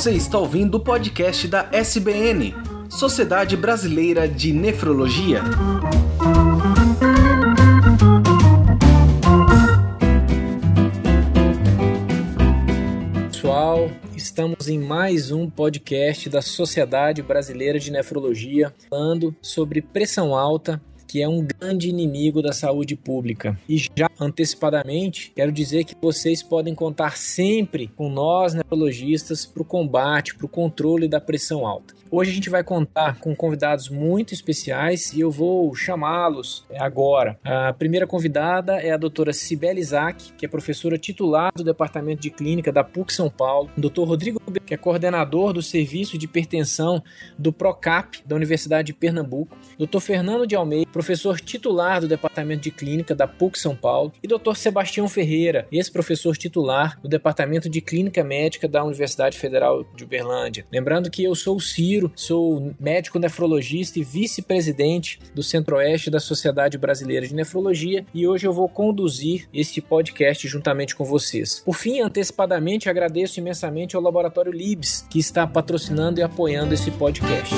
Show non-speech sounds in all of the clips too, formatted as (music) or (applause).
Você está ouvindo o podcast da SBN, Sociedade Brasileira de Nefrologia. Pessoal, estamos em mais um podcast da Sociedade Brasileira de Nefrologia, falando sobre pressão alta que é um grande inimigo da saúde pública. E já antecipadamente, quero dizer que vocês podem contar sempre com nós, neurologistas, para o combate, para o controle da pressão alta. Hoje a gente vai contar com convidados muito especiais e eu vou chamá-los agora. A primeira convidada é a doutora Cibele Isaac, que é professora titular do Departamento de Clínica da PUC São Paulo. O doutor Rodrigo, que é coordenador do Serviço de Hipertensão do PROCAP da Universidade de Pernambuco. Doutor Fernando de Almeida, professor titular do Departamento de Clínica da PUC São Paulo. E doutor Sebastião Ferreira, ex-professor titular do Departamento de Clínica Médica da Universidade Federal de Uberlândia. Lembrando que eu sou o Ciro sou médico nefrologista e vice-presidente do Centro-Oeste da Sociedade Brasileira de Nefrologia e hoje eu vou conduzir este podcast juntamente com vocês. Por fim, antecipadamente agradeço imensamente ao Laboratório Libs, que está patrocinando e apoiando esse podcast.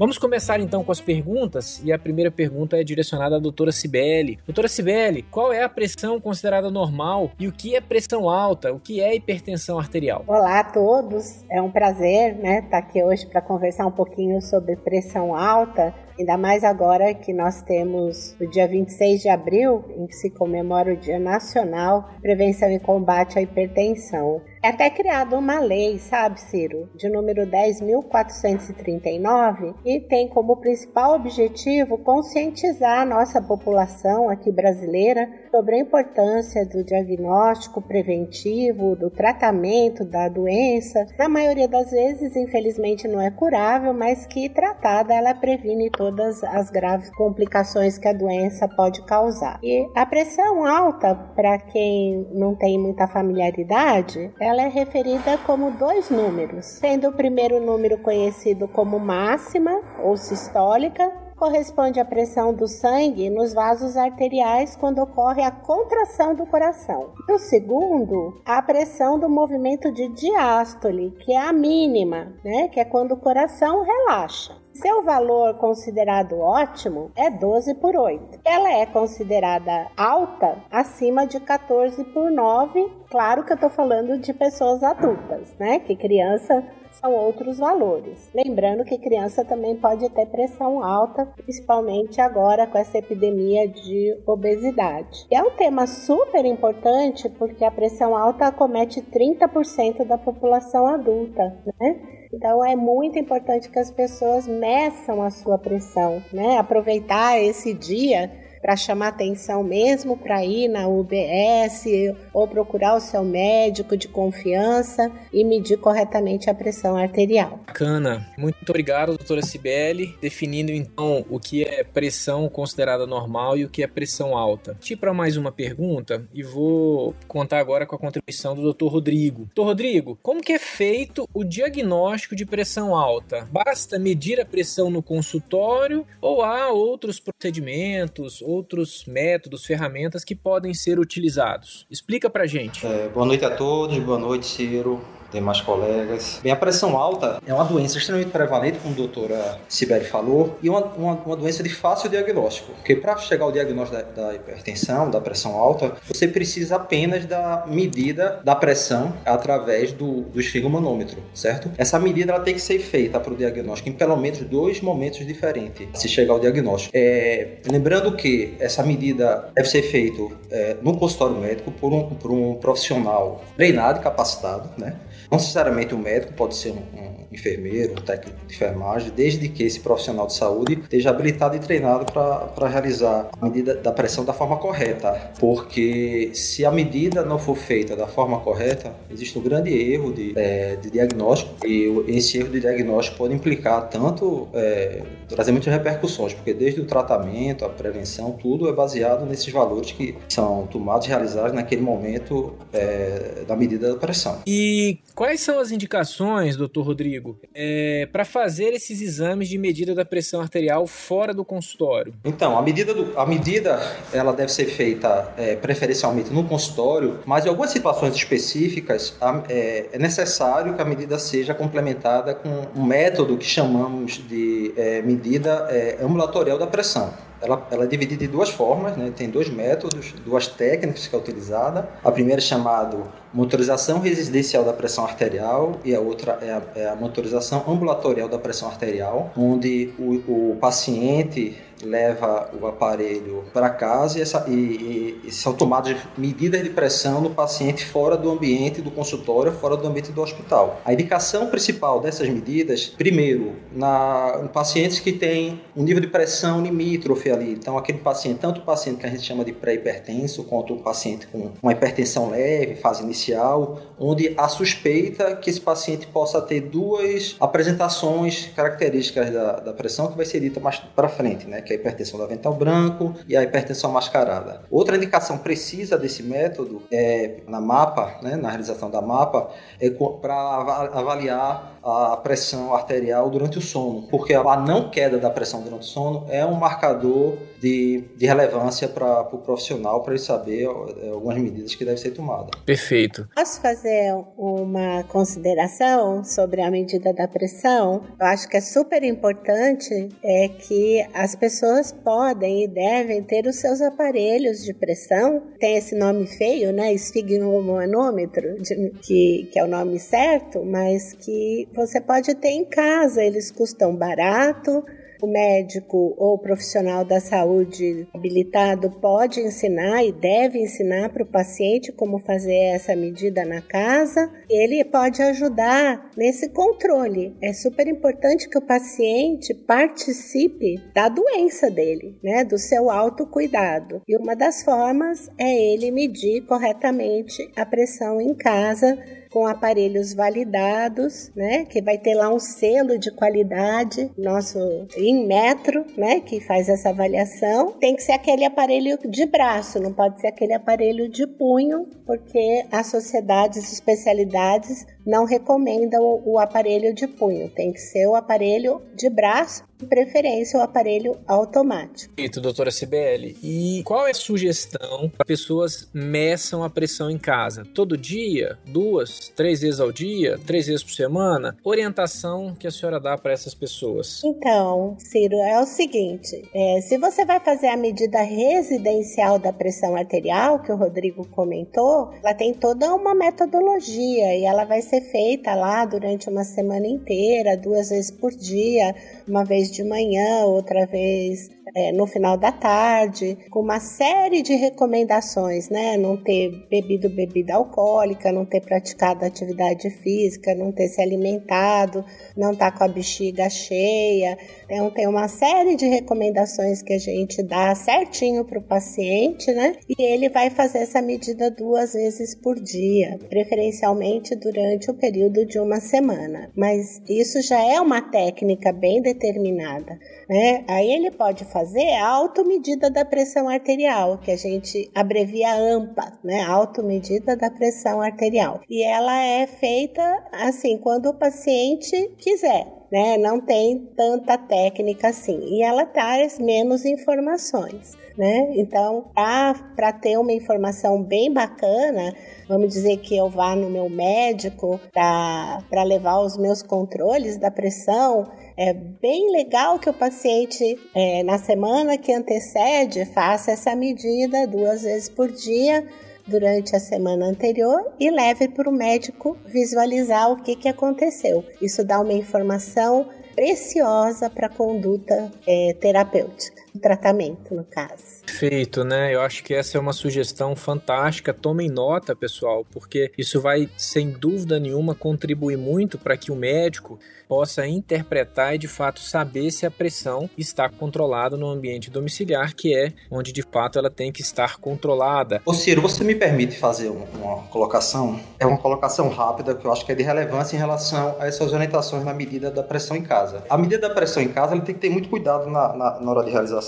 Vamos começar então com as perguntas e a primeira pergunta é direcionada à doutora Cibele. Doutora Cibele, qual é a pressão considerada normal e o que é pressão alta? O que é hipertensão arterial? Olá a todos, é um prazer né, estar aqui hoje para conversar um pouquinho sobre pressão alta Ainda mais agora que nós temos o dia 26 de abril, em que se comemora o Dia Nacional Prevenção e Combate à Hipertensão. É até criada uma lei, sabe, Ciro, de número 10.439 e tem como principal objetivo conscientizar a nossa população aqui brasileira sobre a importância do diagnóstico preventivo, do tratamento da doença. Na maioria das vezes, infelizmente, não é curável, mas que tratada ela previne todo todas as graves complicações que a doença pode causar. E a pressão alta, para quem não tem muita familiaridade, ela é referida como dois números, sendo o primeiro número conhecido como máxima ou sistólica corresponde à pressão do sangue nos vasos arteriais quando ocorre a contração do coração. E o segundo, a pressão do movimento de diástole, que é a mínima, né? Que é quando o coração relaxa. Seu valor considerado ótimo é 12 por 8. Ela é considerada alta acima de 14 por 9. Claro que eu estou falando de pessoas adultas, né? Que criança são outros valores. Lembrando que criança também pode ter pressão alta, principalmente agora com essa epidemia de obesidade. É um tema super importante porque a pressão alta acomete 30% da população adulta, né? Então é muito importante que as pessoas meçam a sua pressão, né? Aproveitar esse dia para chamar atenção mesmo, para ir na UBS ou procurar o seu médico de confiança e medir corretamente a pressão arterial. Bacana. Muito obrigado, doutora Cibele, definindo então o que é pressão considerada normal e o que é pressão alta. Te para mais uma pergunta e vou contar agora com a contribuição do doutor Rodrigo. Doutor Rodrigo, como que é feito o diagnóstico de pressão alta? Basta medir a pressão no consultório ou há outros procedimentos, outros métodos, ferramentas que podem ser utilizados? Explica pra gente. É, boa noite a todos, boa noite, Ciro demais colegas. Bem, a pressão alta é uma doença extremamente prevalente, como a doutora Sibeli falou, e uma, uma, uma doença de fácil diagnóstico. Porque para chegar ao diagnóstico da, da, hipertensão, da pressão alta, você precisa apenas da medida da pressão através do, do esfigmomanômetro, certo? Essa medida ela tem que ser feita para o diagnóstico em pelo menos dois momentos diferentes, se chegar ao diagnóstico. É, lembrando que essa medida deve ser feita é, no consultório médico por um, por um profissional treinado e capacitado, né? Não necessariamente um médico, pode ser um, um enfermeiro, técnico de enfermagem, desde que esse profissional de saúde esteja habilitado e treinado para realizar a medida da pressão da forma correta. Porque se a medida não for feita da forma correta, existe um grande erro de, é, de diagnóstico e esse erro de diagnóstico pode implicar tanto, é, trazer muitas repercussões, porque desde o tratamento, a prevenção tudo é baseado nesses valores que são tomados e realizados naquele momento é, da medida da pressão. E quais são as indicações, doutor Rodrigo, é, para fazer esses exames de medida da pressão arterial fora do consultório? Então, a medida, do, a medida ela deve ser feita é, preferencialmente no consultório, mas em algumas situações específicas é, é, necessário que a medida seja complementada com um método que chamamos de é, medida é, ambulatorial da pressão. Ela, ela, é dividida em duas formas, né? tem dois métodos, duas técnicas que é utilizada. A primeira é chamada motorização residencial da pressão arterial e a outra é a, é a motorização ambulatorial da pressão arterial, onde o, o paciente leva o aparelho para casa e, essa, e, e, são tomadas medidas de pressão no paciente fora do ambiente do consultório, fora do ambiente do hospital. A indicação principal dessas medidas, primeiro, na, em pacientes que têm um nível de pressão limítrofe ali, então aquele paciente, tanto o paciente que a gente chama de pré-hipertenso, quanto o paciente com uma hipertensão leve, fase inicial, onde a suspeita que esse paciente possa ter duas apresentações características da, da pressão que vai ser dita mais para frente, né? Que é a hipertensão do avental branco e a hipertensão mascarada. Outra indicação precisa desse método é na mapa, né, na realização da mapa, é para avaliar a pressão arterial durante o sono, porque a não queda da pressão durante o sono é um marcador de, de relevância para o pro profissional para ele saber é, algumas medidas que devem ser tomadas. Perfeito. Posso fazer uma consideração sobre a medida da pressão? Eu acho que é super importante é que as pessoas podem e devem ter os seus aparelhos de pressão. Tem esse nome feio, né? Esfigmomanômetro, que, que é o nome certo, mas que você pode ter em casa. Eles custam barato o médico ou profissional da saúde habilitado pode ensinar e deve ensinar para o paciente como fazer essa medida na casa. Ele pode ajudar nesse controle. É super importante que o paciente participe da doença dele, né, do seu autocuidado. E uma das formas é ele medir corretamente a pressão em casa com aparelhos validados, né? Que vai ter lá um selo de qualidade, nosso em metro, né? Que faz essa avaliação. Tem que ser aquele aparelho de braço, não pode ser aquele aparelho de punho, porque as sociedades especialidades não recomendam o aparelho de punho. Tem que ser o aparelho de braço de preferência o aparelho automático. Eita, doutora CBL. E qual é a sugestão para pessoas meçam a pressão em casa? Todo dia? Duas? Três vezes ao dia? Três vezes por semana? Orientação que a senhora dá para essas pessoas? Então, Ciro, é o seguinte: é, se você vai fazer a medida residencial da pressão arterial, que o Rodrigo comentou, ela tem toda uma metodologia e ela vai ser feita lá durante uma semana inteira, duas vezes por dia, uma vez de manhã, outra vez é, no final da tarde, com uma série de recomendações, né? Não ter bebido bebida alcoólica, não ter praticado atividade física, não ter se alimentado, não estar tá com a bexiga cheia. Então, tem uma série de recomendações que a gente dá certinho para o paciente, né? E ele vai fazer essa medida duas vezes por dia, preferencialmente durante o período de uma semana. Mas isso já é uma técnica bem determinada, né? Aí ele pode fazer fazer a automedida da pressão arterial, que a gente abrevia AMPA, né? Automedida da pressão arterial. E ela é feita assim quando o paciente quiser. Né? Não tem tanta técnica assim. E ela traz menos informações. Né? Então, para ter uma informação bem bacana, vamos dizer que eu vá no meu médico para levar os meus controles da pressão, é bem legal que o paciente, é, na semana que antecede, faça essa medida duas vezes por dia durante a semana anterior e leve para o médico visualizar o que, que aconteceu. Isso dá uma informação preciosa para a conduta é, terapêutica, tratamento, no caso. Perfeito, né? Eu acho que essa é uma sugestão fantástica. Tomem nota, pessoal, porque isso vai, sem dúvida nenhuma, contribuir muito para que o médico possa interpretar e de fato saber se a pressão está controlada no ambiente domiciliar, que é onde de fato ela tem que estar controlada. Ô Ciro, você me permite fazer uma colocação? É uma colocação rápida que eu acho que é de relevância em relação a essas orientações na medida da pressão em casa. A medida da pressão em casa ele tem que ter muito cuidado na, na, na hora de realizar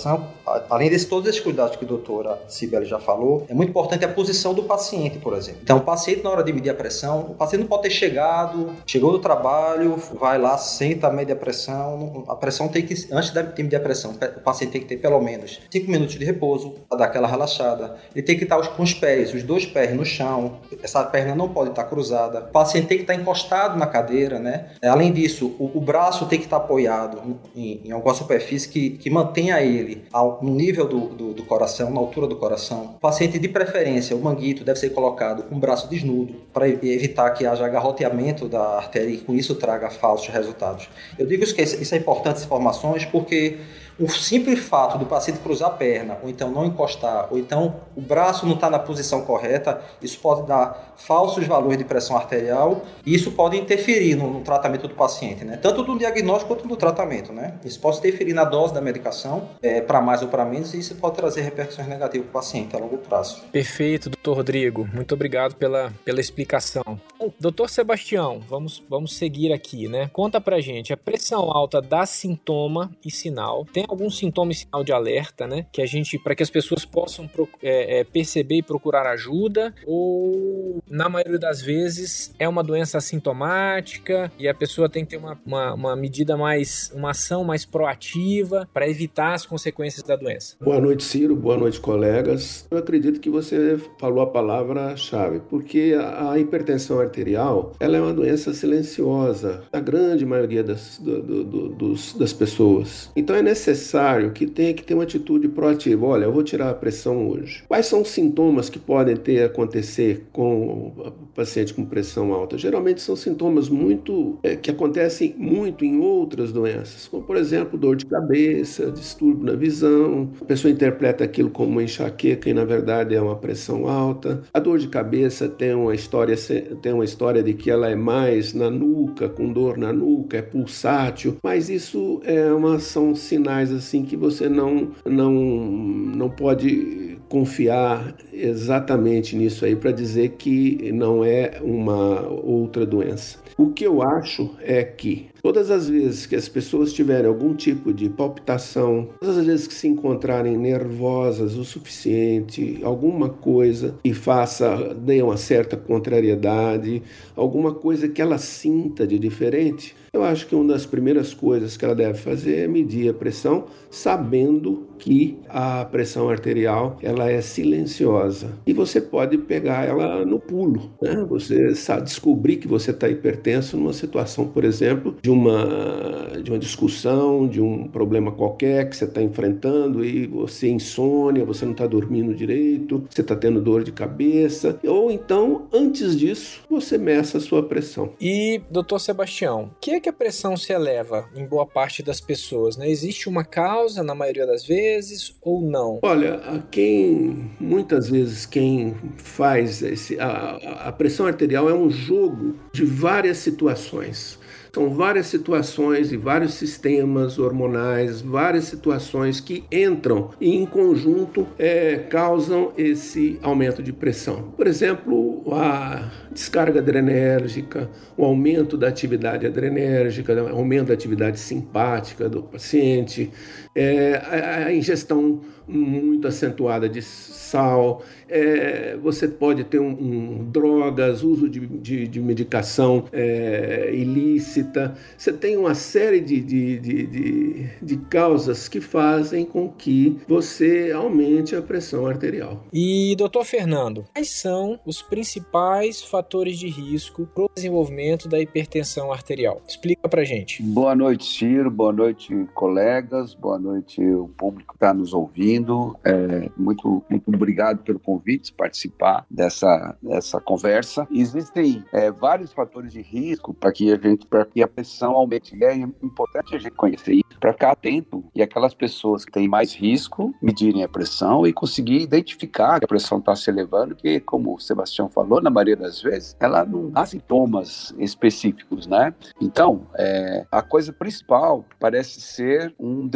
além de todos esses cuidados que a doutora Sibeli já falou, é muito importante a posição do paciente, por exemplo. Então, o paciente, na hora de medir a pressão, o paciente não pode ter chegado, chegou do trabalho, vai lá, senta, mede a pressão. A pressão tem que, antes de medir a pressão, o paciente tem que ter pelo menos 5 minutos de repouso, para dar aquela relaxada. Ele tem que estar com os pés, os dois pés no chão, essa perna não pode estar cruzada. O paciente tem que estar encostado na cadeira, né? Além disso, o, o braço tem que estar apoiado em, em alguma superfície que, que mantenha ele ao, no nível do, do, do, coração, na altura do coração. O paciente, de preferência, o manguito deve ser colocado com o braço desnudo para evitar que haja agarroteamento da artéria e com isso traga falsos resultados. Eu digo que isso é importante, essas informações, porque o simples fato do paciente cruzar a perna, ou então não encostar, ou então o braço não está na posição correta, isso pode dar falsos valores de pressão arterial e isso pode interferir no, no tratamento do paciente, né? Tanto do diagnóstico quanto do tratamento, né? Isso pode interferir na dose da medicação, é, para mais ou para menos, e isso pode trazer repercussões negativas para o paciente a longo prazo. Perfeito, doutor Rodrigo. Muito obrigado pela, pela explicação. Doutor Sebastião, vamos, vamos seguir aqui, né? Conta pra gente, a pressão alta dá sintoma e sinal. Tem algum sintoma e sinal de alerta, né? Que a gente, para que as pessoas possam é, é, perceber e procurar ajuda, ou na maioria das vezes é uma doença assintomática e a pessoa tem que ter uma, uma, uma medida mais, uma ação mais proativa para evitar as consequências da doença. Boa noite, Ciro. Boa noite, colegas. Eu acredito que você falou a palavra-chave, porque a hipertensão arterial ela é uma doença silenciosa, a grande maioria das, do, do, do, dos, das pessoas. Então é necessário necessário que tenha que ter uma atitude proativa. Olha, eu vou tirar a pressão hoje. Quais são os sintomas que podem ter acontecer com o paciente com pressão alta? Geralmente são sintomas muito é, que acontecem muito em outras doenças, como por exemplo dor de cabeça, distúrbio na visão. A pessoa interpreta aquilo como uma enxaqueca e na verdade é uma pressão alta. A dor de cabeça tem uma história tem uma história de que ela é mais na nuca, com dor na nuca, é pulsátil, mas isso é uma são sinais assim que você não não não pode confiar exatamente nisso aí para dizer que não é uma outra doença. O que eu acho é que todas as vezes que as pessoas tiverem algum tipo de palpitação, todas as vezes que se encontrarem nervosas o suficiente, alguma coisa que faça, dê uma certa contrariedade, alguma coisa que ela sinta de diferente, eu acho que uma das primeiras coisas que ela deve fazer é medir a pressão, sabendo que a pressão arterial ela é silenciosa e você pode pegar ela no pulo, né? Você descobrir que você está hipertenso numa situação, por exemplo, de uma de uma discussão, de um problema qualquer que você está enfrentando e você insônia, você não está dormindo direito, você está tendo dor de cabeça, ou então antes disso você meça a sua pressão. E doutor Sebastião, que é que a pressão se eleva em boa parte das pessoas? Né? Existe uma causa na maioria das vezes ou não? Olha, quem muitas vezes quem faz esse, a, a pressão arterial é um jogo de várias situações. São várias situações e vários sistemas hormonais, várias situações que entram e em conjunto é, causam esse aumento de pressão. Por exemplo, a descarga adrenérgica, o aumento da atividade adrenérgica, o aumento da atividade simpática do paciente, é, a, a ingestão muito acentuada de sal, é, você pode ter um, um drogas, uso de, de, de medicação é, ilícita. Você tem uma série de, de, de, de, causas que fazem com que você aumente a pressão arterial. E, doutor Fernando, quais são os principais fatores de risco para o desenvolvimento da hipertensão arterial? Explica para gente. Boa noite, Ciro. Boa noite, colegas. Boa noite, o público está nos ouvindo. É, muito, muito obrigado pelo convite participar dessa, dessa conversa. Existem é, vários fatores de risco para que a gente, para que a pressão aumente. É importante a gente conhecer isso para ficar atento e aquelas pessoas que têm mais risco medirem a pressão e conseguir identificar que a pressão está se elevando, que como o Sebastião falou na maioria das vezes, ela não dá sintomas específicos, né? Então, é, a coisa principal parece ser um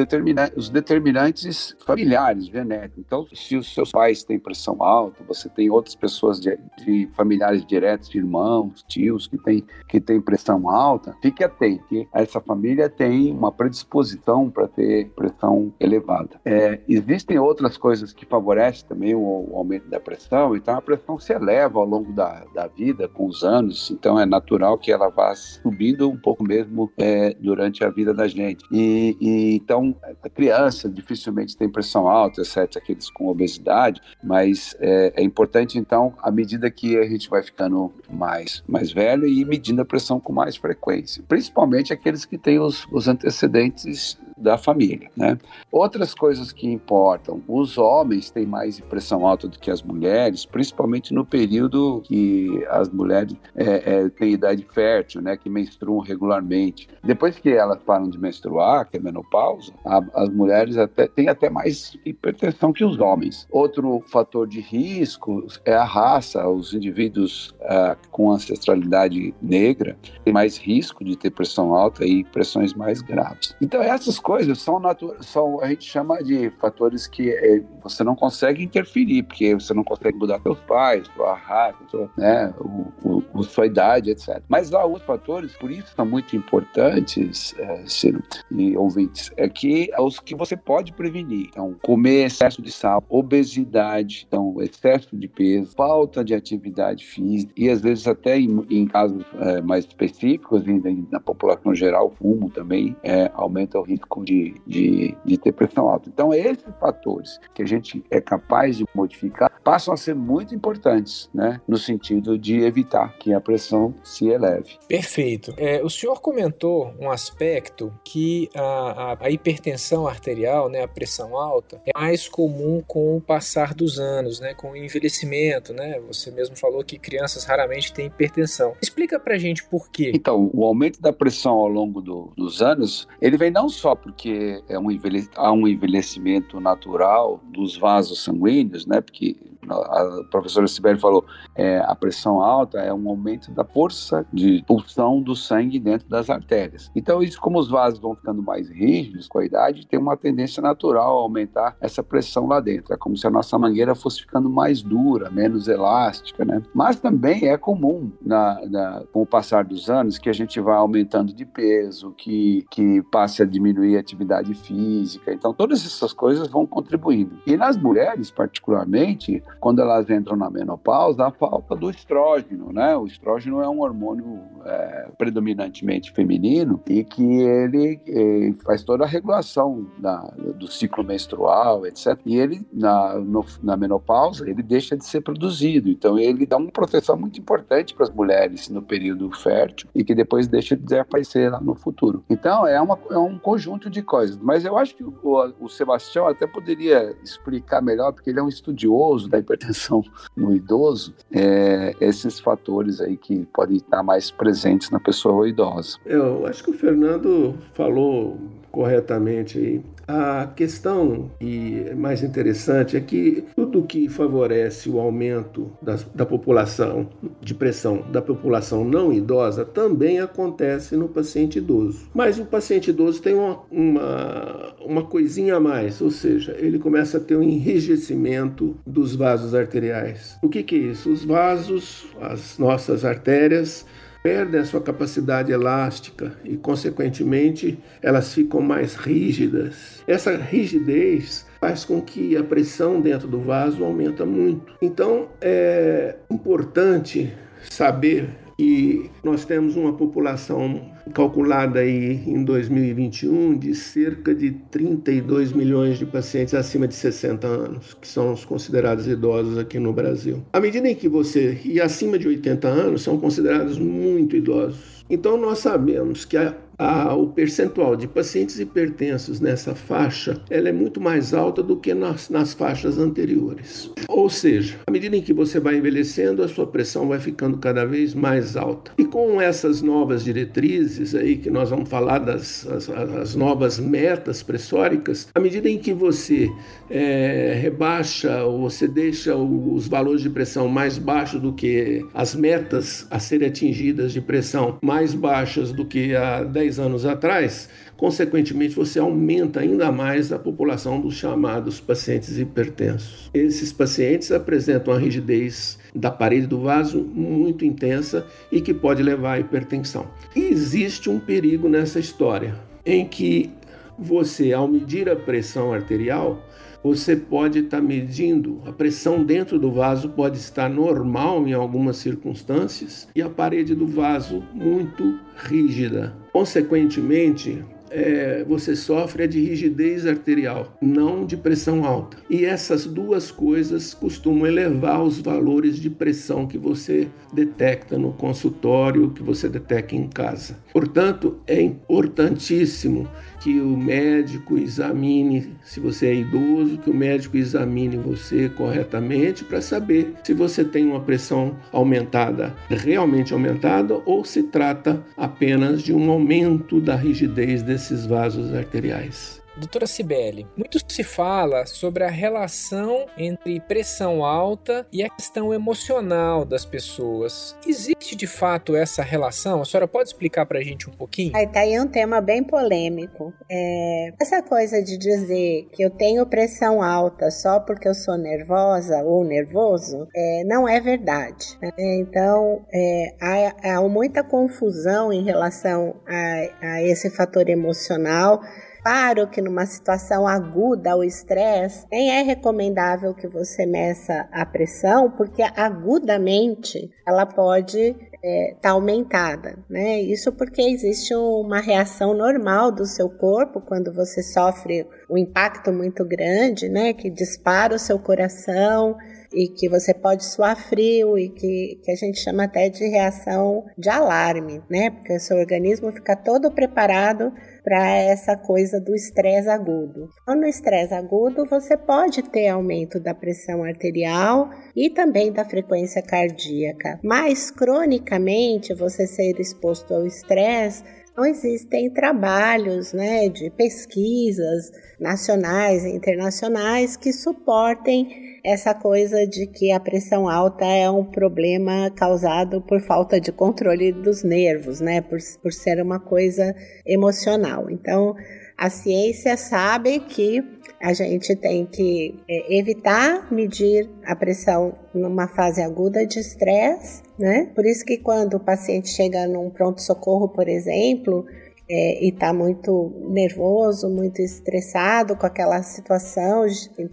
os determinantes familiares, genéticos. Então, se os seus pais têm pressão alta, você tem outras pessoas de, de familiares diretos, irmãos, tios que têm que tem pressão alta, fique atento, que essa família tem uma predisposição para ter pressão elevada. É, existem outras coisas que favorecem também o, o, aumento da pressão, então a pressão se eleva ao longo da, da vida, com os anos, então é natural que ela vá subindo um pouco mesmo é, durante a vida da gente. E, e, então, criança dificilmente tem pressão alta, exceto aqueles com obesidade, mas é, é importante, então, à medida que a gente vai ficando mais, mais velho e medindo a pressão com mais frequência, principalmente aqueles que têm os, os antecedentes da família. Né? Outras coisas que importam: os homens têm mais pressão alta do que as mulheres, principalmente no período que as mulheres é, é, têm idade fértil, né, que menstruam regularmente. Depois que elas param de menstruar, que é menopausa, a, as mulheres até, têm até mais hipertensão que os homens. Outro fator de risco é a raça. Os indivíduos uh, com ancestralidade negra têm mais risco de ter pressão alta e pressões mais graves. Então, essas coisas são, são a gente chama de fatores que é, você não consegue interferir, porque você não consegue mudar seus pais, sua raça, sua, né, o, o, sua idade, etc. Mas há outros fatores, por isso são muito importantes, é, Ciro e ouvintes, é que os que você pode prevenir. Então, comer excesso de sal, obesidade, então, excesso de peso, falta de atividade física e às vezes até em, em casos é, mais específicos, na população geral, fumo também é, aumenta o risco de, de, de ter pressão alta. Então, esses fatores que a gente é capaz de modificar passam a ser muito importantes, né, no sentido de evitar que a pressão se eleve. Perfeito. É, o senhor comentou um aspecto que a, a, a, hipertensão arterial, né, a pressão alta, é mais comum com o passar dos anos, né, com o envelhecimento, né? Você mesmo falou que crianças raramente têm hipertensão. Explica pra gente por quê. Então, o aumento da pressão ao longo do, dos anos, ele vem não só porque é um há um envelhecimento natural dos vasos sanguíneos, né? Porque a professora Sibeli falou, é, a pressão alta é um aumento da força de pulsão do sangue dentro das artérias. Então, isso, como os vasos vão ficando mais rígidos com a idade, tem uma tendência natural a aumentar essa pressão lá dentro. É como se a nossa mangueira fosse ficando mais dura, menos elástica, né? Mas também é comum, na, na, com o passar dos anos, que a gente vá aumentando de peso, que, que passe a diminuir a atividade física. Então, todas essas coisas vão contribuindo. E nas mulheres, particularmente, quando elas entram na menopausa, a falta do estrógeno, né? O estrógeno é um hormônio é, predominantemente feminino e que ele é, faz toda a regulação da, do ciclo menstrual, etc. E ele, na, no, na menopausa, ele deixa de ser produzido. Então, ele dá uma proteção muito importante para as mulheres no período fértil e que depois deixa de aparecer lá no futuro. Então, é, uma, é um conjunto de coisas. Mas eu acho que o, o Sebastião até poderia explicar melhor, porque ele é um estudioso da hipertensão no idoso, é, esses fatores aí que podem estar mais presentes na pessoa idosa. Eu acho que o Fernando falou corretamente aí. A questão e mais interessante é que tudo que favorece o aumento da, da população de pressão da população não idosa também acontece no paciente idoso. Mas o paciente idoso tem uma, uma, uma coisinha a mais, ou seja, ele começa a ter um enrijecimento dos vasos arteriais. O que, que é isso? Os vasos, as nossas artérias, perdem a sua capacidade elástica e, consequentemente, elas ficam mais rígidas. Essa rigidez faz com que a pressão dentro do vaso aumenta muito. Então, é importante saber que nós temos uma população calculada aí em 2021 de cerca de 32 milhões de pacientes acima de 60 anos, que são os considerados idosos aqui no Brasil. À medida em que você e acima de 80 anos são considerados muito idosos. Então nós sabemos que a a, o percentual de pacientes hipertensos nessa faixa ela é muito mais alta do que nas, nas faixas anteriores. Ou seja, à medida em que você vai envelhecendo, a sua pressão vai ficando cada vez mais alta. E com essas novas diretrizes, aí que nós vamos falar das as, as novas metas pressóricas, à medida em que você é, rebaixa ou você deixa os valores de pressão mais baixos do que as metas a serem atingidas de pressão mais baixas do que há 10 anos atrás, consequentemente você aumenta ainda mais a população dos chamados pacientes hipertensos. Esses pacientes apresentam a rigidez da parede do vaso muito intensa e que pode levar à hipertensão. E existe um perigo nessa história, em que você, ao medir a pressão arterial, você pode estar medindo a pressão dentro do vaso pode estar normal em algumas circunstâncias e a parede do vaso muito rígida. Consequentemente, é, você sofre é de rigidez arterial, não de pressão alta. E essas duas coisas costumam elevar os valores de pressão que você detecta no consultório, que você detecta em casa. Portanto, é importantíssimo que o médico examine, se você é idoso, que o médico examine você corretamente para saber se você tem uma pressão aumentada, realmente aumentada, ou se trata apenas de um aumento da rigidez desses vasos arteriais. Doutora Cibele, muito se fala sobre a relação entre pressão alta e a questão emocional das pessoas. Existe de fato essa relação? A senhora pode explicar para a gente um pouquinho? Aí tá aí um tema bem polêmico. É, essa coisa de dizer que eu tenho pressão alta só porque eu sou nervosa ou nervoso é, não é verdade. Né? Então é, há, há muita confusão em relação a, a esse fator emocional Claro que numa situação aguda, o estresse, nem é recomendável que você meça a pressão, porque agudamente ela pode estar é, tá aumentada, né? Isso porque existe uma reação normal do seu corpo quando você sofre um impacto muito grande, né? Que dispara o seu coração e que você pode suar frio e que, que a gente chama até de reação de alarme, né? Porque o seu organismo fica todo preparado para essa coisa do estresse agudo. Então, no estresse agudo, você pode ter aumento da pressão arterial e também da frequência cardíaca, mas cronicamente você ser exposto ao estresse não existem trabalhos né, de pesquisas nacionais e internacionais que suportem essa coisa de que a pressão alta é um problema causado por falta de controle dos nervos, né, por, por ser uma coisa emocional. Então, a ciência sabe que a gente tem que é, evitar medir a pressão numa fase aguda de estresse, né? Por isso que quando o paciente chega num pronto-socorro, por exemplo, é, e está muito nervoso, muito estressado com aquela situação,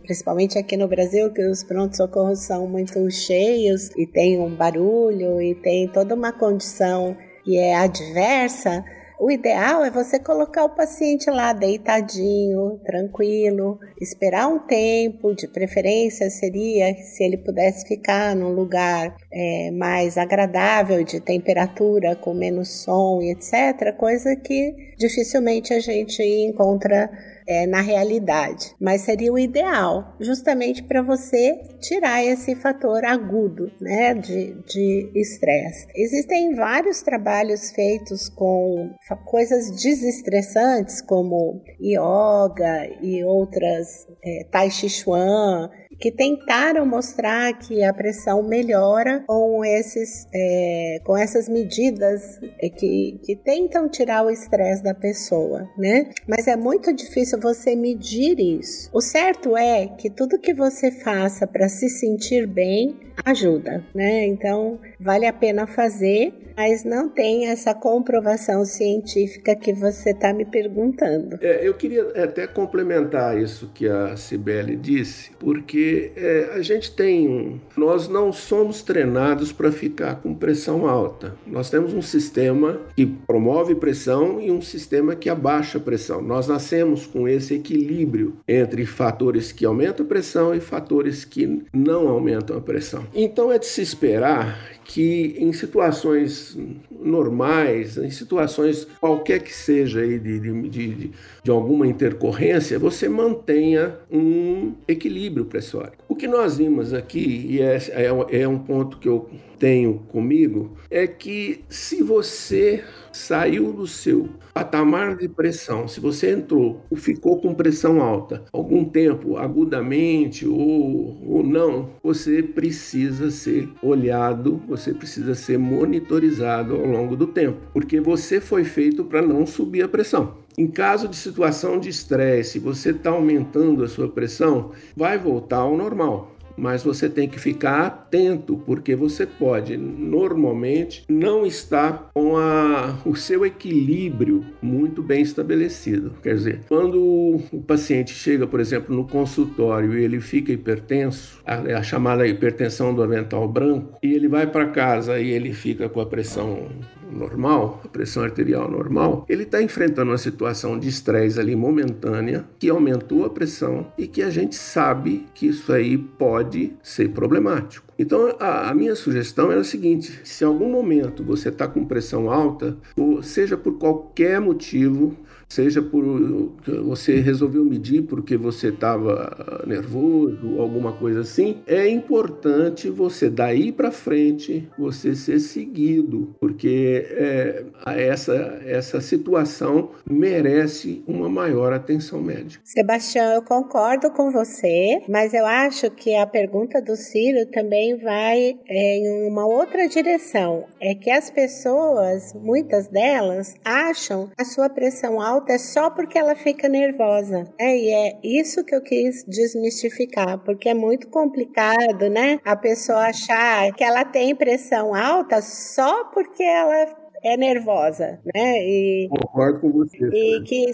principalmente aqui no Brasil, que os pronto-socorros são muito cheios e tem um barulho e tem toda uma condição que é adversa, o ideal é você colocar o paciente lá deitadinho, tranquilo, esperar um tempo, de preferência seria se ele pudesse ficar num lugar é, mais agradável de temperatura, com menos som e etc. Coisa que dificilmente a gente encontra é, na realidade, mas seria o ideal, justamente para você tirar esse fator agudo, né, de estresse. Existem vários trabalhos feitos com coisas desestressantes, como yoga e outras, é, tai chi chuan, que tentaram mostrar que a pressão melhora com, esses, é, com essas medidas que, que tentam tirar o estresse da pessoa, né? Mas é muito difícil você medir isso. O certo é que tudo que você faça para se sentir bem ajuda, né? Então vale a pena fazer mas não tem essa comprovação científica que você está me perguntando. É, eu queria até complementar isso que a Cibele disse, porque é, a gente tem. Nós não somos treinados para ficar com pressão alta. Nós temos um sistema que promove pressão e um sistema que abaixa pressão. Nós nascemos com esse equilíbrio entre fatores que aumentam a pressão e fatores que não aumentam a pressão. Então é de se esperar que em situações normais, em situações qualquer que seja aí de, de, de, de alguma intercorrência, você mantenha um equilíbrio pressórico. O que nós vimos aqui, e é, é, é um ponto que eu tenho comigo, é que se você saiu do seu patamar de pressão, se você entrou ou ficou com pressão alta algum tempo, agudamente ou, ou não, você precisa ser olhado, você precisa ser monitorizado ao longo do tempo, porque você foi feito para não subir a pressão. Em caso de situação de estresse, você está aumentando a sua pressão, vai voltar ao normal mas você tem que ficar atento, porque você pode normalmente não estar com a, o seu equilíbrio muito bem estabelecido. Quer dizer, quando o paciente chega, por exemplo, no consultório e ele fica hipertenso, a, a chamada hipertensão do avental branco, e ele vai para casa e ele fica com a pressão normal, a pressão arterial normal, ele está enfrentando uma situação de estresse ali momentânea que aumentou a pressão e que a gente sabe que isso aí pode ser problemático. Então, a, a, minha sugestão é o seguinte: se em algum momento você está com pressão alta, ou seja por qualquer motivo, seja por você resolveu medir porque você estava nervoso, alguma coisa assim, é importante você daí para frente você ser seguido, porque é, essa essa situação merece uma maior atenção médica. Sebastião, eu concordo com você, mas eu acho que a pergunta do Ciro também vai é, em uma outra direção. É que as pessoas, muitas delas, acham a sua pressão alta é só porque ela fica nervosa. É, e é isso que eu quis desmistificar, porque é muito complicado, né? A pessoa achar que ela tem pressão alta só porque ela é nervosa, né? E, Concordo com você. E que,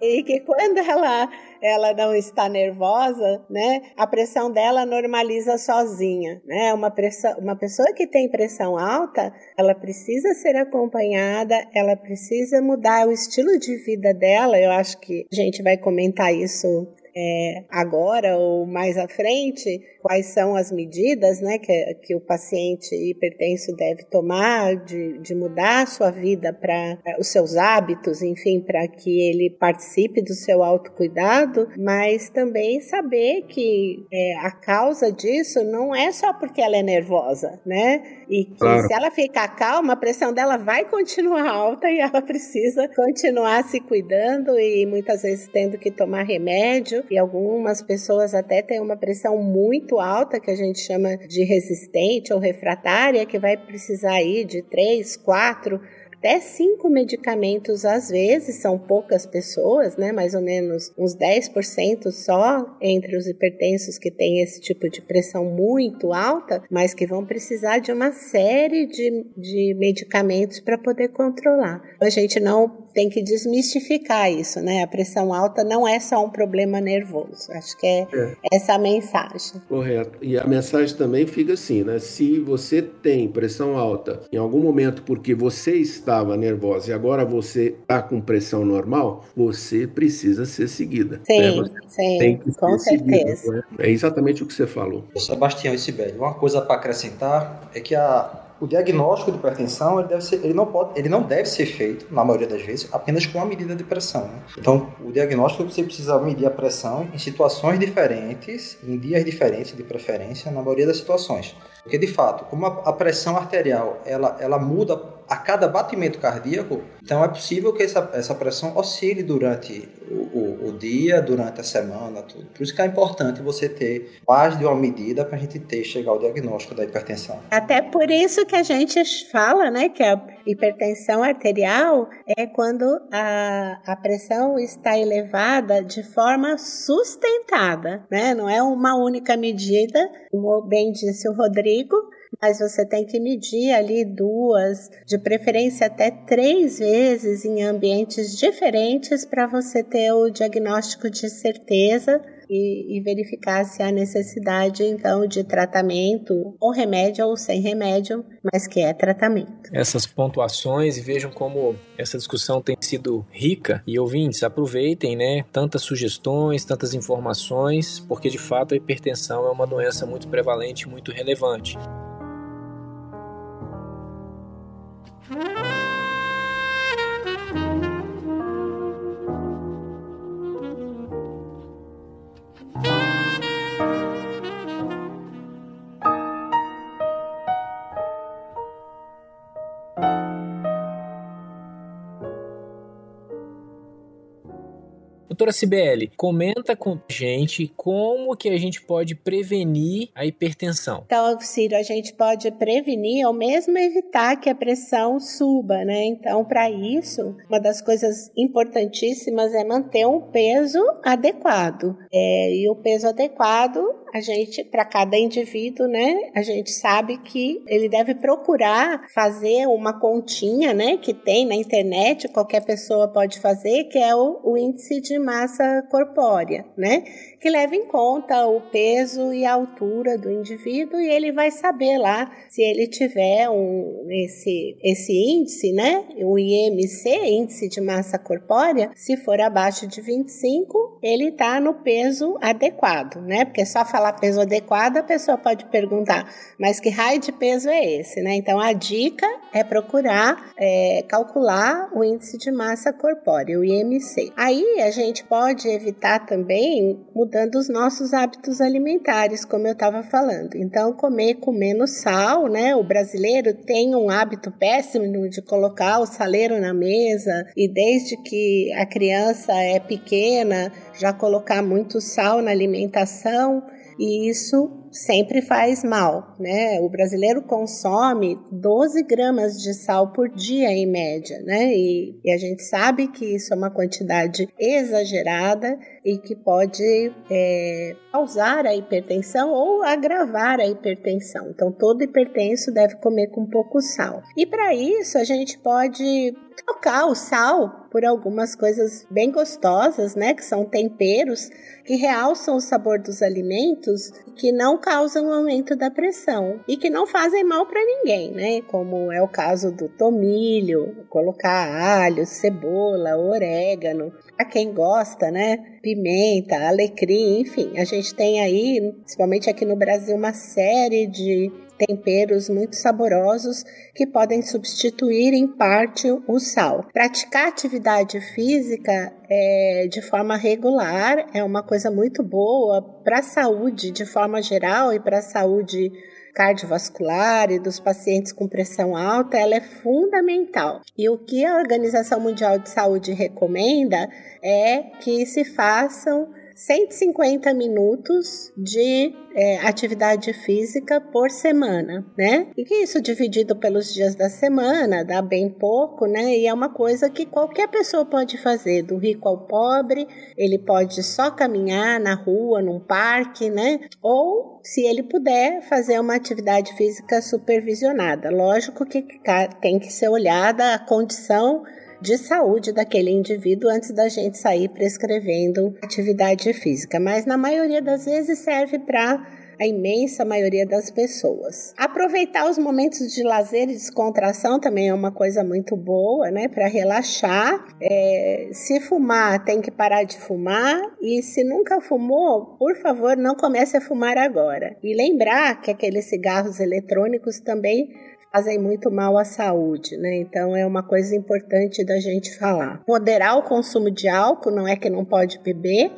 e, e que quando ela, ela não está nervosa, né? A pressão dela normaliza sozinha, né? Uma, pressão, uma pessoa que tem pressão alta, ela precisa ser acompanhada, ela precisa mudar o estilo de vida dela. Eu acho que a gente vai comentar isso é, agora ou mais à frente, quais são as medidas né, que, que o paciente hipertenso deve tomar de, de mudar a sua vida para os seus hábitos, enfim, para que ele participe do seu autocuidado, mas também saber que é, a causa disso não é só porque ela é nervosa, né? E que claro. se ela ficar calma, a pressão dela vai continuar alta e ela precisa continuar se cuidando e muitas vezes tendo que tomar remédio. E algumas pessoas até têm uma pressão muito alta, que a gente chama de resistente ou refratária, que vai precisar aí de três, quatro até cinco medicamentos às vezes, são poucas pessoas, né? Mais ou menos uns 10% só entre os hipertensos que têm esse tipo de pressão muito alta, mas que vão precisar de uma série de, de medicamentos para poder controlar. A gente não tem que desmistificar isso, né? A pressão alta não é só um problema nervoso. Acho que é, é. essa a mensagem. Correto. E a mensagem também fica assim, né? Se você tem pressão alta em algum momento porque você estava nervosa e agora você está com pressão normal, você precisa ser seguida. Sim, né? sim, com certeza. Seguido, né? É exatamente o que você falou. Sebastião e Sibeli, uma coisa para acrescentar é que a o diagnóstico de hipertensão ele, deve ser, ele, não pode, ele não deve ser feito, na maioria das vezes, apenas com uma medida de pressão. Né? Então, o diagnóstico você precisa medir a pressão em situações diferentes, em dias diferentes de preferência, na maioria das situações. Porque, de fato, como a, pressão arterial ela, ela muda a cada batimento cardíaco, então é possível que essa, essa pressão oscile durante o, o, o dia, durante a semana, tudo. Por isso que é importante você ter mais de uma medida para a gente ter, chegar ao diagnóstico da hipertensão. Até por isso que a gente fala, né, que a hipertensão arterial é quando a, a pressão está elevada de forma sustentada, né? Não é uma única medida, como bem disse o Rodrigo, mas você tem que medir ali duas, de preferência até três vezes em ambientes diferentes para você ter o diagnóstico de certeza e, e, verificar se há necessidade então de tratamento ou remédio ou sem remédio, mas que é tratamento. Essas pontuações e vejam como essa discussão tem sido rica e ouvintes aproveitem, né, tantas sugestões, tantas informações, porque de fato a hipertensão é uma doença muito prevalente, muito relevante. Mm-hmm. (laughs) Doutora Cibele, comenta com a gente como que a gente pode prevenir a hipertensão. Então, Ciro, a gente pode prevenir ou mesmo evitar que a pressão suba, né? Então, para isso, uma das coisas importantíssimas é manter um peso adequado. É, e o peso adequado a gente, para cada indivíduo, né, a gente sabe que ele deve procurar fazer uma continha, né, que tem na internet, qualquer pessoa pode fazer, que é o, o índice de massa corpórea, né, que leva em conta o peso e a altura do indivíduo e ele vai saber lá se ele tiver um, esse, esse índice, né, o IMC, índice de massa corpórea, se for abaixo de 25, ele está no peso adequado, né, porque só falar falar peso adequado, a pessoa pode perguntar, mas que raio de peso é esse, né? Então a dica é procurar é, calcular o índice de massa corpórea, o IMC. Aí a gente pode evitar também mudando os nossos hábitos alimentares, como eu estava falando. Então comer com menos sal, né? O brasileiro tem um hábito péssimo de colocar o saleiro na mesa e desde que a criança é pequena já colocar muito sal na alimentação e isso sempre faz mal, né? O brasileiro consome 12 gramas de sal por dia em média, né? E, e a gente sabe que isso é uma quantidade exagerada e que pode é, causar a hipertensão ou agravar a hipertensão. Então, todo hipertenso deve comer com pouco sal. E para isso, a gente pode trocar o sal por algumas coisas bem gostosas, né? Que são temperos que realçam o sabor dos alimentos que não causam um aumento da pressão e que não fazem mal para ninguém, né? Como é o caso do tomilho, colocar alho, cebola, orégano, para quem gosta, né? Pimenta, alecrim, enfim, a gente tem aí, principalmente aqui no Brasil, uma série de temperos muito saborosos que podem substituir em parte o sal. Praticar atividade física é, de forma regular é uma coisa muito boa para a saúde de forma geral e para a saúde cardiovascular e dos pacientes com pressão alta, ela é fundamental. E o que a Organização Mundial de Saúde recomenda é que se façam 150 minutos de é, atividade física por semana, né? E que isso dividido pelos dias da semana dá bem pouco, né? E é uma coisa que qualquer pessoa pode fazer, do rico ao pobre, ele pode só caminhar na rua, num parque, né? Ou se ele puder fazer uma atividade física supervisionada. Lógico que tem que ser olhada a condição de saúde daquele indivíduo antes da gente sair prescrevendo atividade física, mas na maioria das vezes serve para a imensa maioria das pessoas. Aproveitar os momentos de lazer e descontração também é uma coisa muito boa, né? Para relaxar. É, se fumar, tem que parar de fumar. E se nunca fumou, por favor, não comece a fumar agora. E lembrar que aqueles cigarros eletrônicos também fazem muito mal à saúde, né? Então é uma coisa importante da gente falar. Moderar o consumo de álcool, não é que não pode beber,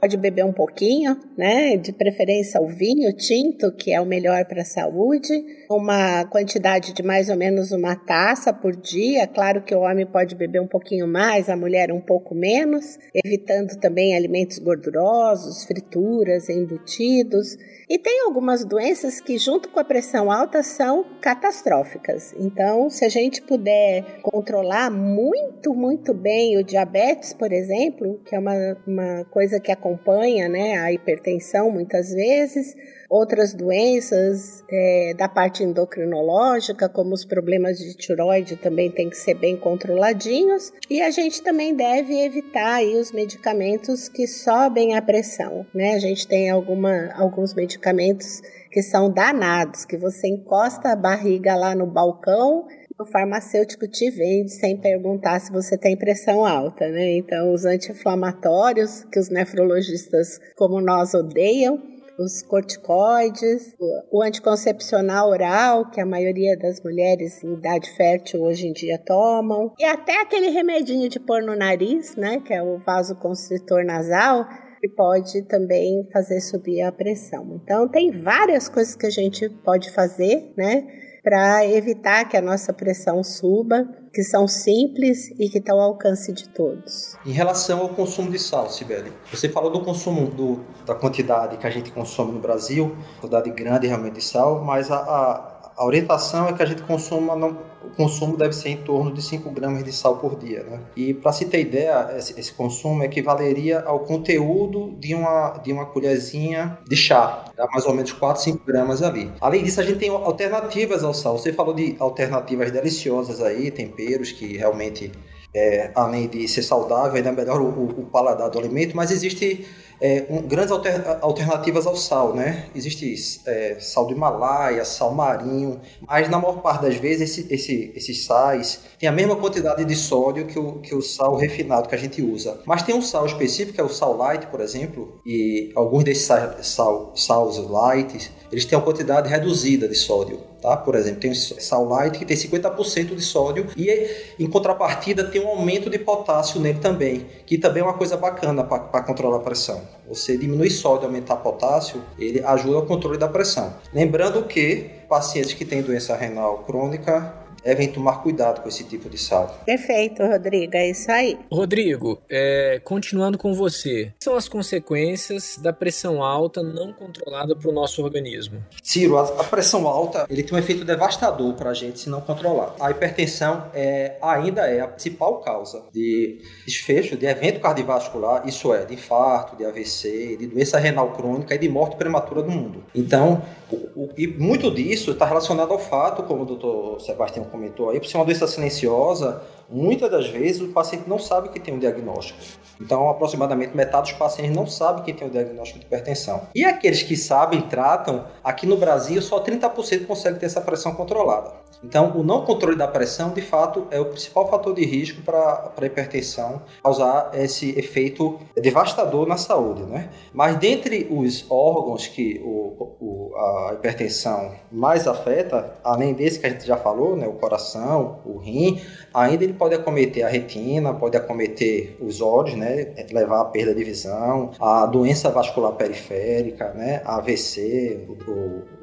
pode beber um pouquinho, né? De preferência o vinho tinto, que é o melhor para a saúde. Uma quantidade de mais ou menos uma taça por dia. Claro que o homem pode beber um pouquinho mais, a mulher um pouco menos, evitando também alimentos gordurosos, frituras, embutidos. E tem algumas doenças que, junto com a pressão alta, são catastróficas. Então, se a gente puder controlar muito, muito bem o diabetes, por exemplo, que é uma, uma coisa que acompanha né, a hipertensão muitas vezes, outras doenças é, da parte endocrinológica, como os problemas de tiroide, também tem que ser bem controladinhos. E a gente também deve evitar aí os medicamentos que sobem a pressão. Né? A gente tem alguma, alguns medicamentos que são danados, que você encosta a barriga lá no balcão o farmacêutico te vende sem perguntar se você tem pressão alta, né? Então, os anti-inflamatórios que os nefrologistas como nós odeiam, os corticoides, o anticoncepcional oral, que a maioria das mulheres em idade fértil hoje em dia tomam, e até aquele remedinho de pôr no nariz, né, que é o vasoconstritor nasal, que pode também fazer subir a pressão. Então, tem várias coisas que a gente pode fazer, né? Para evitar que a nossa pressão suba, que são simples e que estão ao alcance de todos. Em relação ao consumo de sal, Sibeli, você falou do consumo do, da quantidade que a gente consome no Brasil, quantidade grande realmente de sal, mas a, a a orientação é que a gente consuma, não, o consumo deve ser em torno de 5 gramas de sal por dia. Né? E para se ter ideia, esse, esse, consumo equivaleria ao conteúdo de uma, de uma colherzinha de chá, dá mais ou menos 4, 5 gramas ali. Além disso, a gente tem alternativas ao sal. Você falou de alternativas deliciosas aí, temperos que realmente, é, além de ser saudável, ainda melhora o, o, o paladar do alimento, mas existe é, um, grandes alter, alternativas ao sal, né? Existe é, sal do Himalaia, sal marinho, mas na maior parte das vezes esse, esse, esses sais têm a mesma quantidade de sódio que o, que o sal refinado que a gente usa. Mas tem um sal específico, que é o sal light, por exemplo, e alguns desses sal, sal, sals light, eles têm uma quantidade reduzida de sódio. Tá? Por exemplo, tem o sal light que tem 50% de sódio e em contrapartida tem um aumento de potássio nele também, que também é uma coisa bacana para controlar a pressão. Você diminui sódio, aumentar potássio, ele ajuda ao controle da pressão. Lembrando que pacientes que têm doença renal crônica devem tomar cuidado com esse tipo de sal. Perfeito, Rodrigo, é isso aí. Rodrigo, é, continuando com você, são as consequências da pressão alta não controlada para o nosso organismo? Ciro, a, a, pressão alta ele tem um efeito devastador para a gente se não controlar. A hipertensão é, ainda é a principal causa de desfecho de evento cardiovascular, isso é, de infarto, de AVC, de doença renal crônica e de morte prematura do mundo. Então, o, o, e muito disso está relacionado ao fato, como o doutor Sebastião comentou aí, por ser uma doença silenciosa, muitas das vezes o paciente não sabe que tem um diagnóstico. Então, aproximadamente metade dos pacientes não sabe que tem o um diagnóstico de hipertensão. E aqueles que sabem, tratam, aqui no Brasil só 30% conseguem ter essa pressão controlada. Então, o não controle da pressão, de fato, é o principal fator de risco para a hipertensão, causar esse efeito devastador na saúde. Né? Mas dentre os órgãos que o, o, a hipertensão mais afeta, além desse que a gente já falou, né, o coração, o rim, ainda ele pode acometer a retina, pode acometer os olhos, né, levar à perda de visão, a doença vascular periférica, né, AVC, o,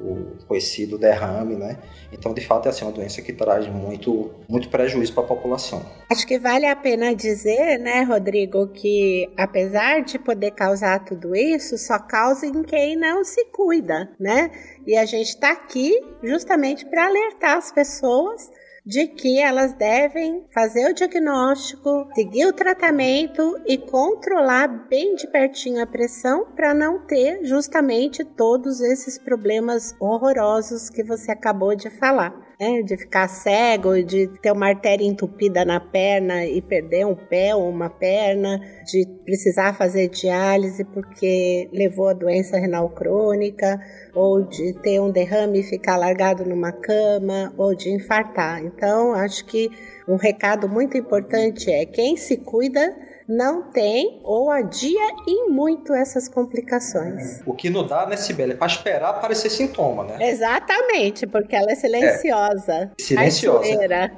o, conhecido derrame, né. Então, de fato, é assim, uma doença que traz muito, muito prejuízo para a população. Acho que vale a pena dizer, né, Rodrigo, que apesar de poder causar tudo isso, só causa em quem não se cuida, né? E a gente está aqui justamente para alertar as pessoas de que elas devem fazer o diagnóstico, seguir o tratamento e controlar bem de pertinho a pressão para não ter justamente todos esses problemas horrorosos que você acabou de falar né? De ficar cego, de ter uma artéria entupida na perna e perder um pé ou uma perna, de precisar fazer diálise porque levou a doença renal crônica, ou de ter um derrame e ficar largado numa cama, ou de infartar. Então, acho que um recado muito importante é quem se cuida não tem ou adia em muito essas complicações. O que não dá, né, Sibeli, é para esperar aparecer sintoma, né? Exatamente, porque ela é silenciosa. É. Silenciosa. (laughs)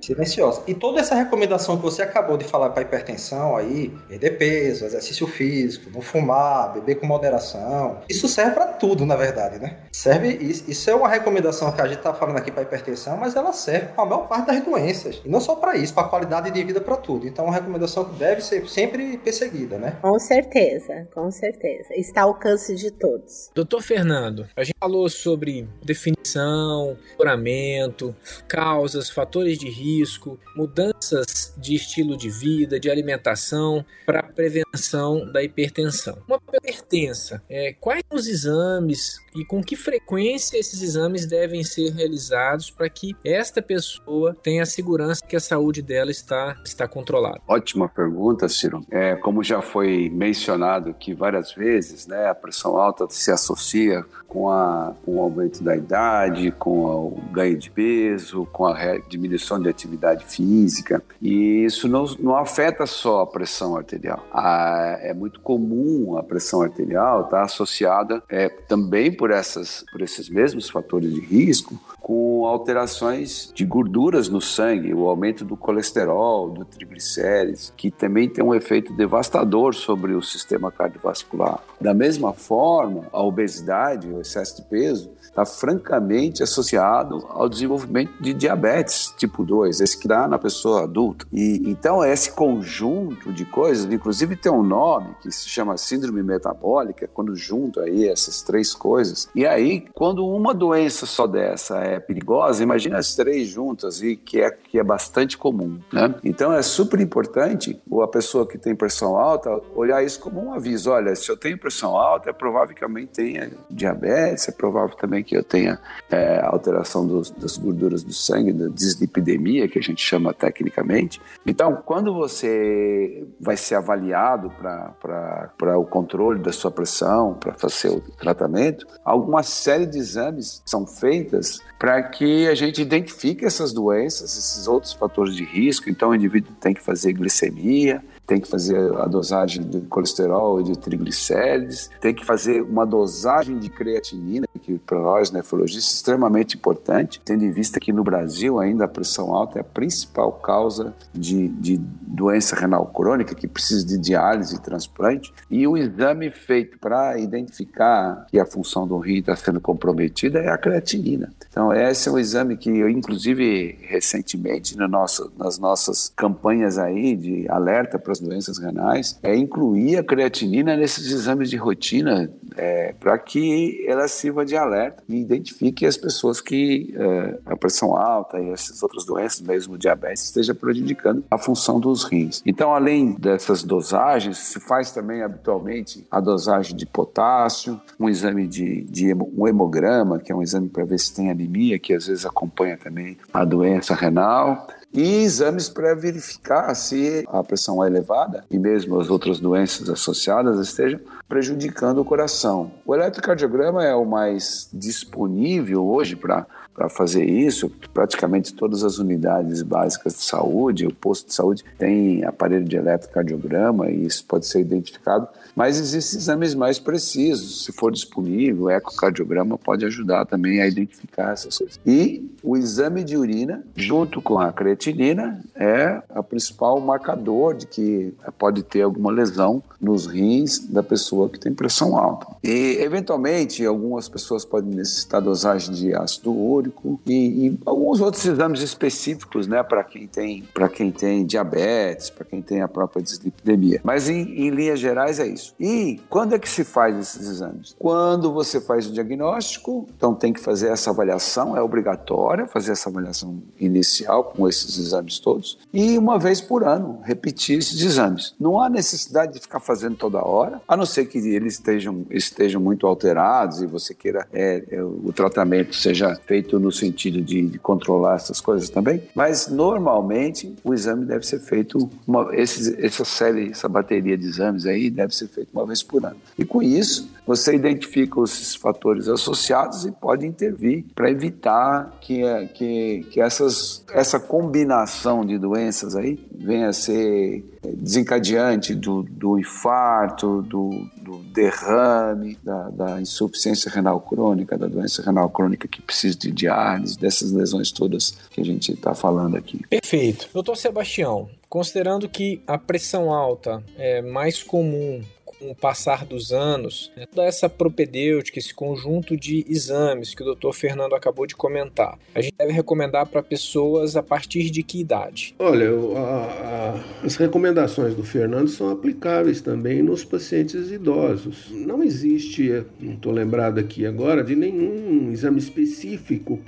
silenciosa. E toda essa recomendação que você acabou de falar para hipertensão aí, perder peso, exercício físico, não fumar, beber com moderação, isso serve para tudo, na verdade, né? Serve, isso é uma recomendação que a gente está falando aqui para hipertensão, mas ela serve para a maior parte das doenças. E não só para isso, para qualidade de vida para tudo. Então, é uma recomendação que deve deve ser sempre perseguida, né? Com certeza, com certeza. Está ao alcance de todos. Doutor Fernando, a gente falou sobre definição, curamento, causas, fatores de risco, mudanças de estilo de vida, de alimentação para prevenção da hipertensão. Uma hipertensa, é, quais os exames e com que frequência esses exames devem ser realizados para que esta pessoa tenha a segurança que a saúde dela está, está controlada? Ótima pergunta, Ciro. É, como já foi mencionado aqui várias vezes, né, a pressão alta se associa com, a, com o aumento da idade, com o ganho de peso, com a diminuição de atividade física. E isso não, não afeta só a pressão arterial. A, é muito comum a pressão arterial estar tá associada é, também por, essas, por esses mesmos fatores de risco com alterações de gorduras no sangue, o aumento do colesterol, do triglicérides, que também também tem um efeito devastador sobre o sistema cardiovascular. Da mesma forma, a obesidade, o excesso de peso, está francamente associado ao desenvolvimento de diabetes tipo 2, esse que dá na pessoa adulta. E então esse conjunto de coisas, inclusive tem um nome que se chama síndrome metabólica, quando junta aí essas três coisas. E aí, quando uma doença só dessa é perigosa, imagina as três juntas e que é que é bastante comum, né? Então é super importante a pessoa que tem pressão alta olhar isso como um aviso. Olha, se eu tenho pressão alta, é provável que também tenha diabetes, é provável também que eu tenha é, alteração dos, das gorduras do sangue, da dislipidemia, que a gente chama tecnicamente. Então, quando você vai ser avaliado para o controle da sua pressão, para fazer o tratamento, alguma série de exames são feitas para que a gente identifique essas doenças, esses outros fatores de risco. Então, o indivíduo tem que fazer glicemia, tem que fazer a dosagem de colesterol e de triglicérides, tem que fazer uma dosagem de creatinina, que para nós nefrologistas é extremamente importante, tendo em vista que no Brasil ainda a pressão alta é a principal causa de, de doença renal crônica, que precisa de diálise e transplante, e o exame feito para identificar que a função do rim está sendo comprometida é a creatinina. Então, esse é um exame que eu, inclusive, recentemente, no nosso, nas nossas campanhas aí de alerta para as doenças renais, é incluir a creatinina nesses exames de rotina é, para que ela sirva de alerta e identifique as pessoas que é, a pressão alta e essas outras doenças, mesmo diabetes, esteja prejudicando a função dos rins. Então, além dessas dosagens, se faz também habitualmente a dosagem de potássio, um exame de, de um hemograma, que é um exame para ver se tem anemia, que às vezes acompanha também a doença renal e exames para verificar se a pressão é elevada e mesmo as outras doenças associadas estejam prejudicando o coração. O eletrocardiograma é o mais disponível hoje para para fazer isso. Praticamente todas as unidades básicas de saúde, o posto de saúde tem aparelho de eletrocardiograma e isso pode ser identificado. Mas existem exames mais precisos, se for disponível, o ecocardiograma pode ajudar também a identificar essas coisas. E o exame de urina, junto com a creatinina, é o principal marcador de que pode ter alguma lesão nos rins da pessoa que tem pressão alta. E, eventualmente, algumas pessoas podem necessitar dosagem de ácido úrico e, e alguns outros exames específicos, né, para quem tem para quem tem diabetes, para quem tem a própria dislipidemia. Mas em, em linhas gerais é isso. E quando é que se faz esses exames? Quando você faz o diagnóstico, então tem que fazer essa avaliação, é obrigatória fazer essa avaliação inicial com esses exames todos e uma vez por ano repetir esses exames. Não há necessidade de ficar fazendo toda hora, a não ser que eles estejam, estejam muito alterados e você queira é, é, o tratamento seja feito no sentido de, de, controlar essas coisas também. Mas normalmente o exame deve ser feito, uma, esses, essa série, essa bateria de exames aí deve ser feito uma vez por ano. E com isso, você identifica esses fatores associados e pode intervir para evitar que, que, que essas, essa combinação de doenças aí venha a ser desencadeante do, do infarto, do, do derrame, da, da, insuficiência renal crônica, da doença renal crônica que precisa de diálise, dessas lesões todas que a gente está falando aqui. Perfeito. Doutor Sebastião, considerando que a pressão alta é mais comum com o passar dos anos, né, toda essa propedêutica, esse conjunto de exames que o Dr. Fernando acabou de comentar, a gente deve recomendar para pessoas a partir de que idade? Olha, a, a, as recomendações do Fernando são aplicáveis também nos pacientes idosos. Não existe, não estou lembrado aqui agora, de nenhum exame específico,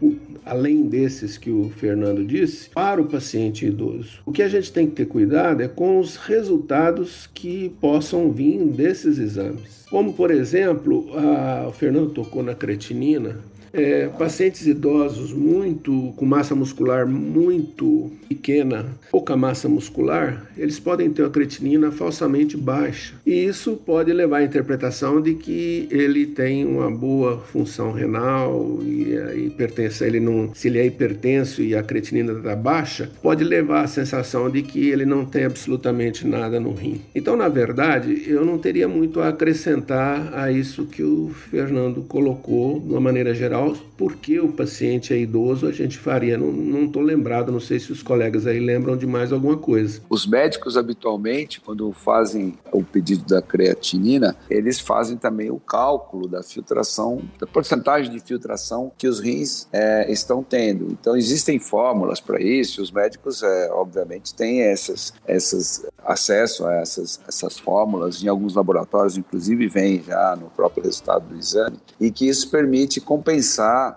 além desses que o Fernando disse, para o paciente idoso. O que a gente tem que ter cuidado é com os resultados que possam vir desses exames. Como, por exemplo, a, o Fernando tocou na creatinina, é, pacientes idosos muito com massa muscular muito pequena, pouca massa muscular, eles podem ter uma creatinina falsamente baixa. E isso pode levar à interpretação de que ele tem uma boa função renal e a hipertensão, ele não, se ele é hipertenso e a creatinina está baixa, pode levar à sensação de que ele não tem absolutamente nada no rim. Então, na verdade, eu não teria muito a acrescentar a isso que o Fernando colocou de uma maneira geral porque o paciente é idoso, a gente faria. Não estou lembrado, não sei se os colegas aí lembram de mais alguma coisa. Os médicos, habitualmente, quando fazem o pedido da creatinina, eles fazem também o cálculo da filtração, da porcentagem de filtração que os rins é, estão tendo. Então, existem fórmulas para isso, os médicos, é, obviamente, têm essas, essas acesso a essas, essas fórmulas, em alguns laboratórios, inclusive, vem já no próprio resultado do exame, e que isso permite compensar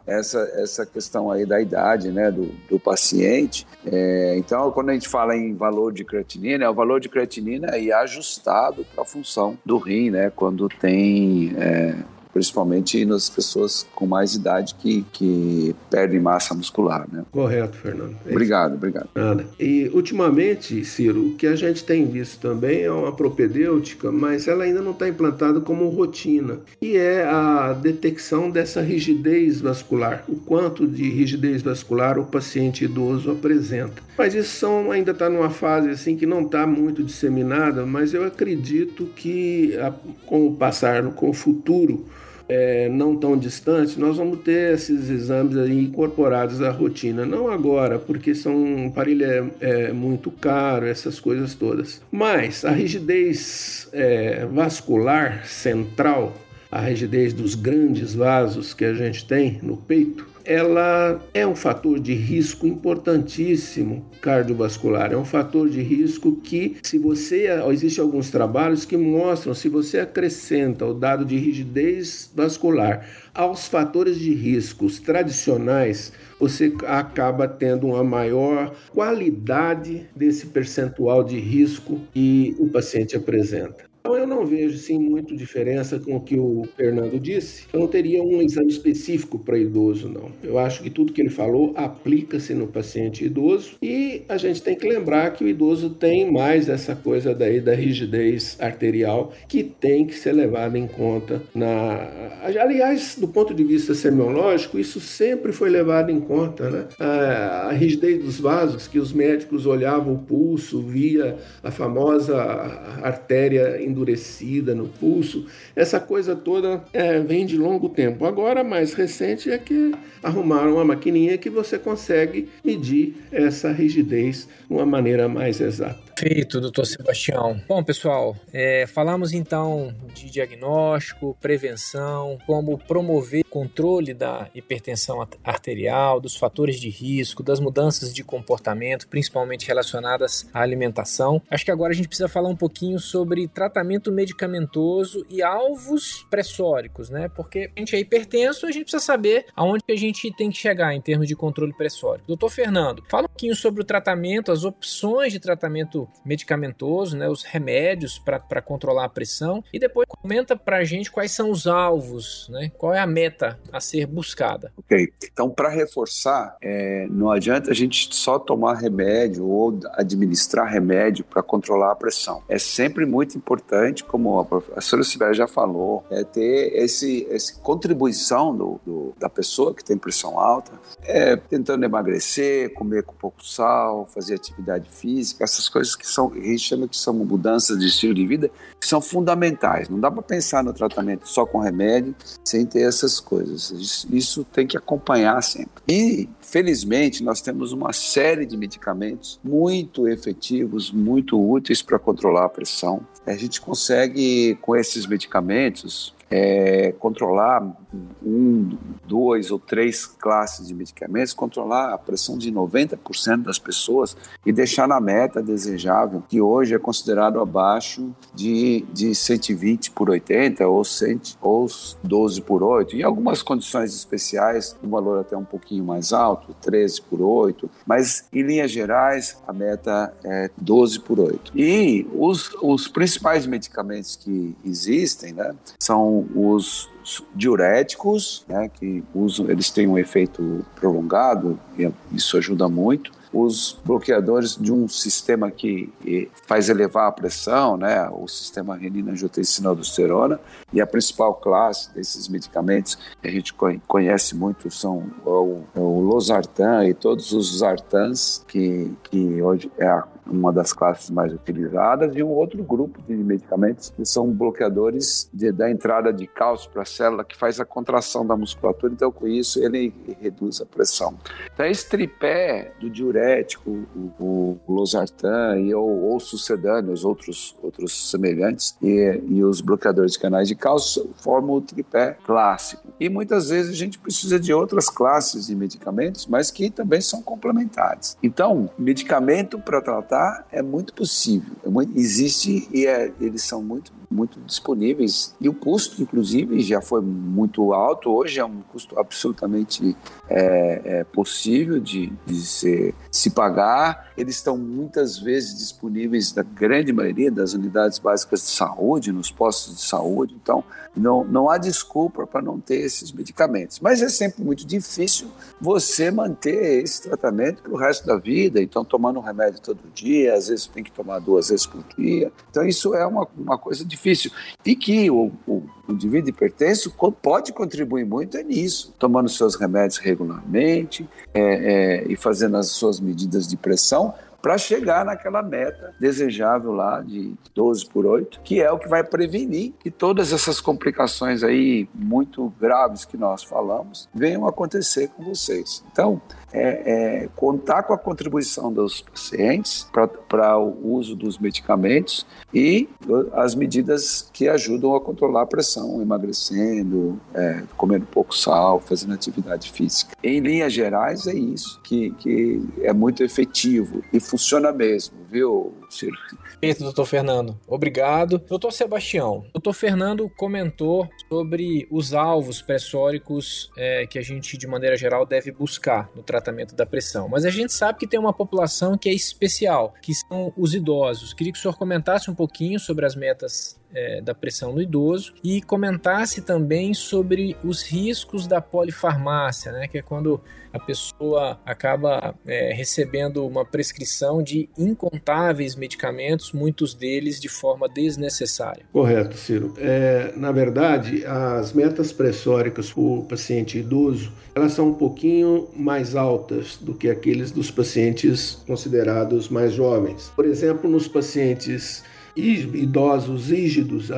essa, essa questão aí da idade né, do, do paciente. É, então, quando a gente fala em valor de creatinina, é o valor de creatinina é ajustado para a função do rim, né, quando tem é, principalmente nas pessoas com mais idade que, que perdem massa muscular. Né? Correto, Fernando. É obrigado, obrigado. Nada. E ultimamente, Ciro, o que a gente tem visto também é uma propedêutica, mas ela ainda não está implantada como rotina, e é a detecção dessa rigidez vascular, o quanto de rigidez vascular o paciente idoso apresenta. Mas isso são, ainda está numa fase assim que não está muito disseminada, mas eu acredito que com o passar, com o futuro, é, não tão distante, nós vamos ter esses exames incorporados à rotina. Não agora, porque são, um aparelho é, é muito caro, essas coisas todas. Mas a rigidez é, vascular central, a rigidez dos grandes vasos que a gente tem no peito, ela é um fator de risco importantíssimo cardiovascular. É um fator de risco que, se você. Existem alguns trabalhos que mostram se você acrescenta o dado de rigidez vascular aos fatores de riscos tradicionais, você acaba tendo uma maior qualidade desse percentual de risco que o paciente apresenta. Então eu não vejo sim muito diferença com o que o Fernando disse. Eu não teria um exame específico para idoso, não. Eu acho que tudo que ele falou aplica-se no paciente idoso e a gente tem que lembrar que o idoso tem mais essa coisa daí da rigidez arterial que tem que ser levada em conta na. Aliás, do ponto de vista semiológico, isso sempre foi levado em conta, né? A, a rigidez dos vasos, que os médicos olhavam o pulso, via a famosa artéria endurecida no pulso. Essa coisa toda é, vem de longo tempo. Agora, mais recente é que arrumaram uma maquininha que você consegue medir essa rigidez de uma maneira mais exata. Perfeito, doutor Sebastião. Bom, pessoal, é, falamos então de diagnóstico, prevenção, como promover controle da hipertensão arterial, dos fatores de risco, das mudanças de comportamento, principalmente relacionadas à alimentação. Acho que agora a gente precisa falar um pouquinho sobre tratamento medicamentoso e alvos pressóricos, né? Porque a gente é hipertenso, a gente precisa saber aonde a gente tem que chegar em termos de controle pressórico. Doutor Fernando, fala um pouquinho sobre o tratamento, as opções de tratamento medicamentoso, né, os remédios para controlar a pressão, e depois comenta para a gente quais são os alvos, né, qual é a meta a ser buscada. Ok, então para reforçar, é, não adianta a gente só tomar remédio ou administrar remédio para controlar a pressão. É sempre muito importante, como a professora Sibéria já falou, é ter esse, essa contribuição do, do, da pessoa que tem pressão alta, é, tentando emagrecer, comer com pouco sal, fazer atividade física, essas coisas que são, a gente chama que são mudanças de estilo de vida, que são fundamentais. Não dá para pensar no tratamento só com remédio sem ter essas coisas. Isso, isso tem que acompanhar sempre. E, felizmente, nós temos uma série de medicamentos muito efetivos, muito úteis para controlar a pressão. A gente consegue, com esses medicamentos, é, controlar um, dois ou três classes de medicamentos, controlar a pressão de 90% das pessoas e deixar na meta desejável, que hoje é considerado abaixo de, de 120 por 80 ou, 100, ou 12 por 8. Em algumas condições especiais, um valor até um pouquinho mais alto, 13 por 8, mas em linhas gerais, a meta é 12 por 8. E os, os principais medicamentos que existem né, são os diuréticos, né, que usam, eles têm um efeito prolongado e isso ajuda muito. Os bloqueadores de um sistema que faz elevar a pressão, né, o sistema renina-angiotensina-aldosterona, e a principal classe desses medicamentos que a gente conhece muito são o, o losartan e todos os sartans, que, que hoje é uma das classes mais utilizadas, e um outro grupo de medicamentos que são bloqueadores de, da entrada de cálcio para célula que faz a contração da musculatura, então com isso ele reduz a pressão. Então esse tripé do diurético, o, o losartan e ou, ou sucedâneos, outros, outros semelhantes, e, e os bloqueadores de canais de cálcio formam o tripé clássico. E muitas vezes a gente precisa de outras classes de medicamentos, mas que também são complementares. Então, medicamento para tratar é muito possível, é muito, existe e é, eles são muito muito disponíveis e o custo, inclusive, já foi muito alto. Hoje é um custo absolutamente é, é possível de, de se, se pagar. Eles estão muitas vezes disponíveis na grande maioria das unidades básicas de saúde, nos postos de saúde. Então, não, não há desculpa para não ter esses medicamentos. Mas é sempre muito difícil você manter esse tratamento para o resto da vida. Então, tomando um remédio todo dia, às vezes tem que tomar duas vezes por dia. Então, isso é uma, uma coisa difícil. E que o, o, o indivíduo hipertenso pode contribuir muito é nisso, tomando seus remédios regularmente é, é, e fazendo as suas medidas de pressão para chegar naquela meta desejável lá de 12 por 8, que é o que vai prevenir que todas essas complicações aí muito graves que nós falamos venham acontecer com vocês. Então, é, é, contar com a contribuição dos pacientes para o uso dos medicamentos e as medidas que ajudam a controlar a pressão, emagrecendo, é, comendo pouco sal, fazendo atividade física. Em linhas gerais, é isso que, que é muito efetivo e funciona mesmo, viu, Ciro? Perfeito, doutor Fernando. Obrigado. Doutor Sebastião, doutor Fernando comentou sobre os alvos pressóricos é, que a gente, de maneira geral, deve buscar no tratamento da pressão. Mas a gente sabe que tem uma população que é especial, que são os idosos. Queria que o senhor comentasse um pouquinho sobre as metas é, da pressão no idoso e comentasse também sobre os riscos da polifarmácia, né, que é quando a pessoa acaba é, recebendo uma prescrição de incontáveis medicamentos, muitos deles de forma desnecessária. Correto, Ciro. É, na verdade, as metas pressóricas para o paciente idoso elas são um pouquinho mais altas do que aqueles dos pacientes considerados mais jovens. Por exemplo, nos pacientes idosos rígidos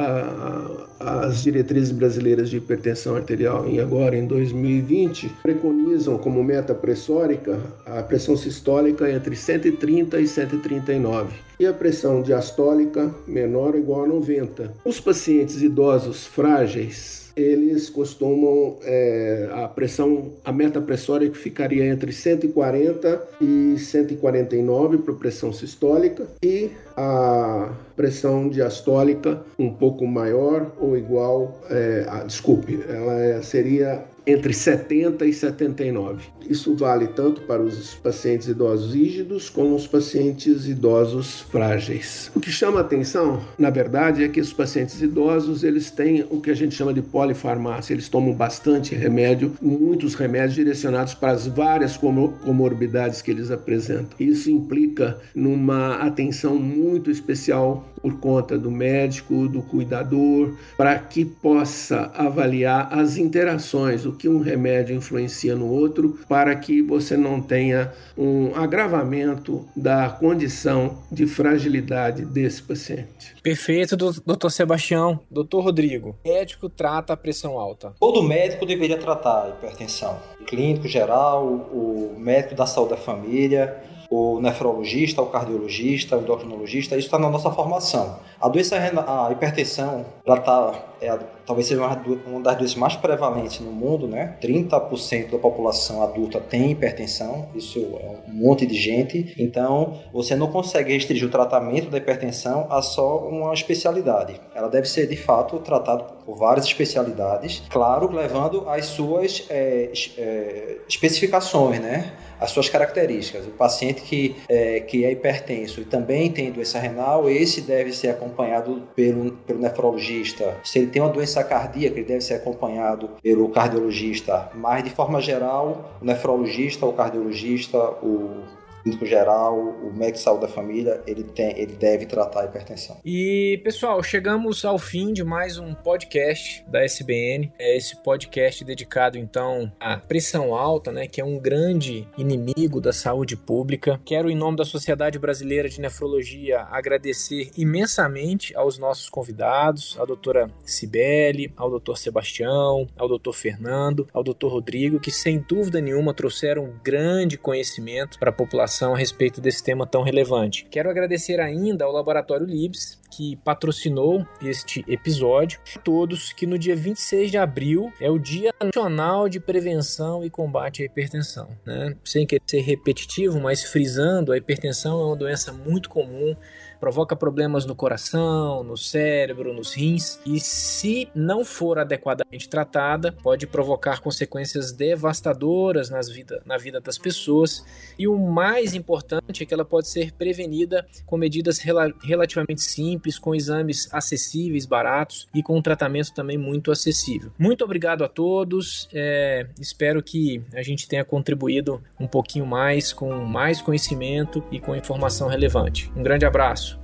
as diretrizes brasileiras de hipertensão arterial em agora em 2020 preconizam como meta pressórica a pressão sistólica entre 130 e 139 e a pressão diastólica menor ou igual a 90. Os pacientes idosos frágeis eles costumam é, a pressão, a meta pressórica ficaria entre 140 e 149 para pressão sistólica e a pressão diastólica um pouco maior ou igual, é, a, desculpe, ela seria entre 70 e 79. Isso vale tanto para os pacientes idosos rígidos como os pacientes idosos frágeis. O que chama atenção, na verdade, é que os pacientes idosos eles têm o que a gente chama de polifarmácia. Eles tomam bastante remédio, muitos remédios direcionados para as várias comorbidades que eles apresentam. Isso implica numa atenção muito especial por conta do médico, do cuidador, para que possa avaliar as interações, o que um remédio influencia no outro, para que você não tenha um agravamento da condição de fragilidade desse paciente. Perfeito, doutor Sebastião. Doutor Rodrigo, médico trata a pressão alta. Todo médico deveria tratar a hipertensão. O clínico geral, o médico da saúde da família, o nefrologista, o cardiologista, o endocrinologista, isso está na nossa formação. A doença, a hipertensão, ela tá, é, talvez seja uma das doenças mais prevalentes no mundo, né? 30% da população adulta tem hipertensão, isso é um monte de gente. Então, você não consegue restringir o tratamento da hipertensão a só uma especialidade. Ela deve ser, de fato, tratada por várias especialidades, claro, levando as suas é, é, especificações, né? As suas características. O paciente que é, que é hipertenso e também tem doença renal, esse deve ser acompanhado pelo, pelo nefrologista. Se ele tem uma doença cardíaca, ele deve ser acompanhado pelo cardiologista. Mas, de forma geral, o nefrologista, o cardiologista, o clínico geral, o médico de saúde da família, ele, tem, ele deve tratar a hipertensão. E, pessoal, chegamos ao fim de mais um podcast da SBN. É esse podcast dedicado, então, à pressão alta, né, que é um grande inimigo da saúde pública. Quero, em nome da Sociedade Brasileira de Nefrologia, agradecer imensamente aos nossos convidados, a doutora Cibele, ao doutor Sebastião, ao doutor Fernando, ao doutor Rodrigo, que sem dúvida nenhuma trouxeram grande conhecimento para a população a respeito desse tema tão relevante. Quero agradecer ainda ao Laboratório Libs, que patrocinou este episódio. A todos que no dia 26 de abril é o Dia Nacional de Prevenção e Combate à Hipertensão. Né? Sem querer ser repetitivo, mas frisando, a hipertensão é uma doença muito comum provoca problemas no coração, no cérebro, nos rins e, se não for adequadamente tratada, pode provocar consequências devastadoras nas vida, na vida das pessoas. E o mais importante é que ela pode ser prevenida com medidas rela relativamente simples, com exames acessíveis, baratos e com um tratamento também muito acessível. Muito obrigado a todos. É, espero que a gente tenha contribuído um pouquinho mais com mais conhecimento e com informação relevante. Um grande abraço.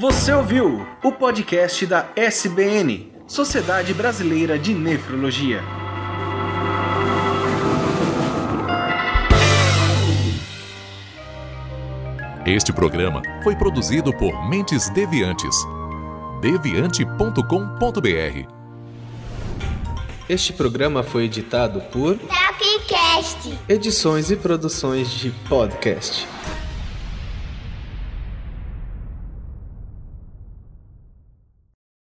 Você ouviu o podcast da SBN, Sociedade Brasileira de Nefrologia. Este programa foi produzido por Mentes Deviantes. deviante.com.br. Este programa foi editado por Tapcast. Edições e Produções de Podcast.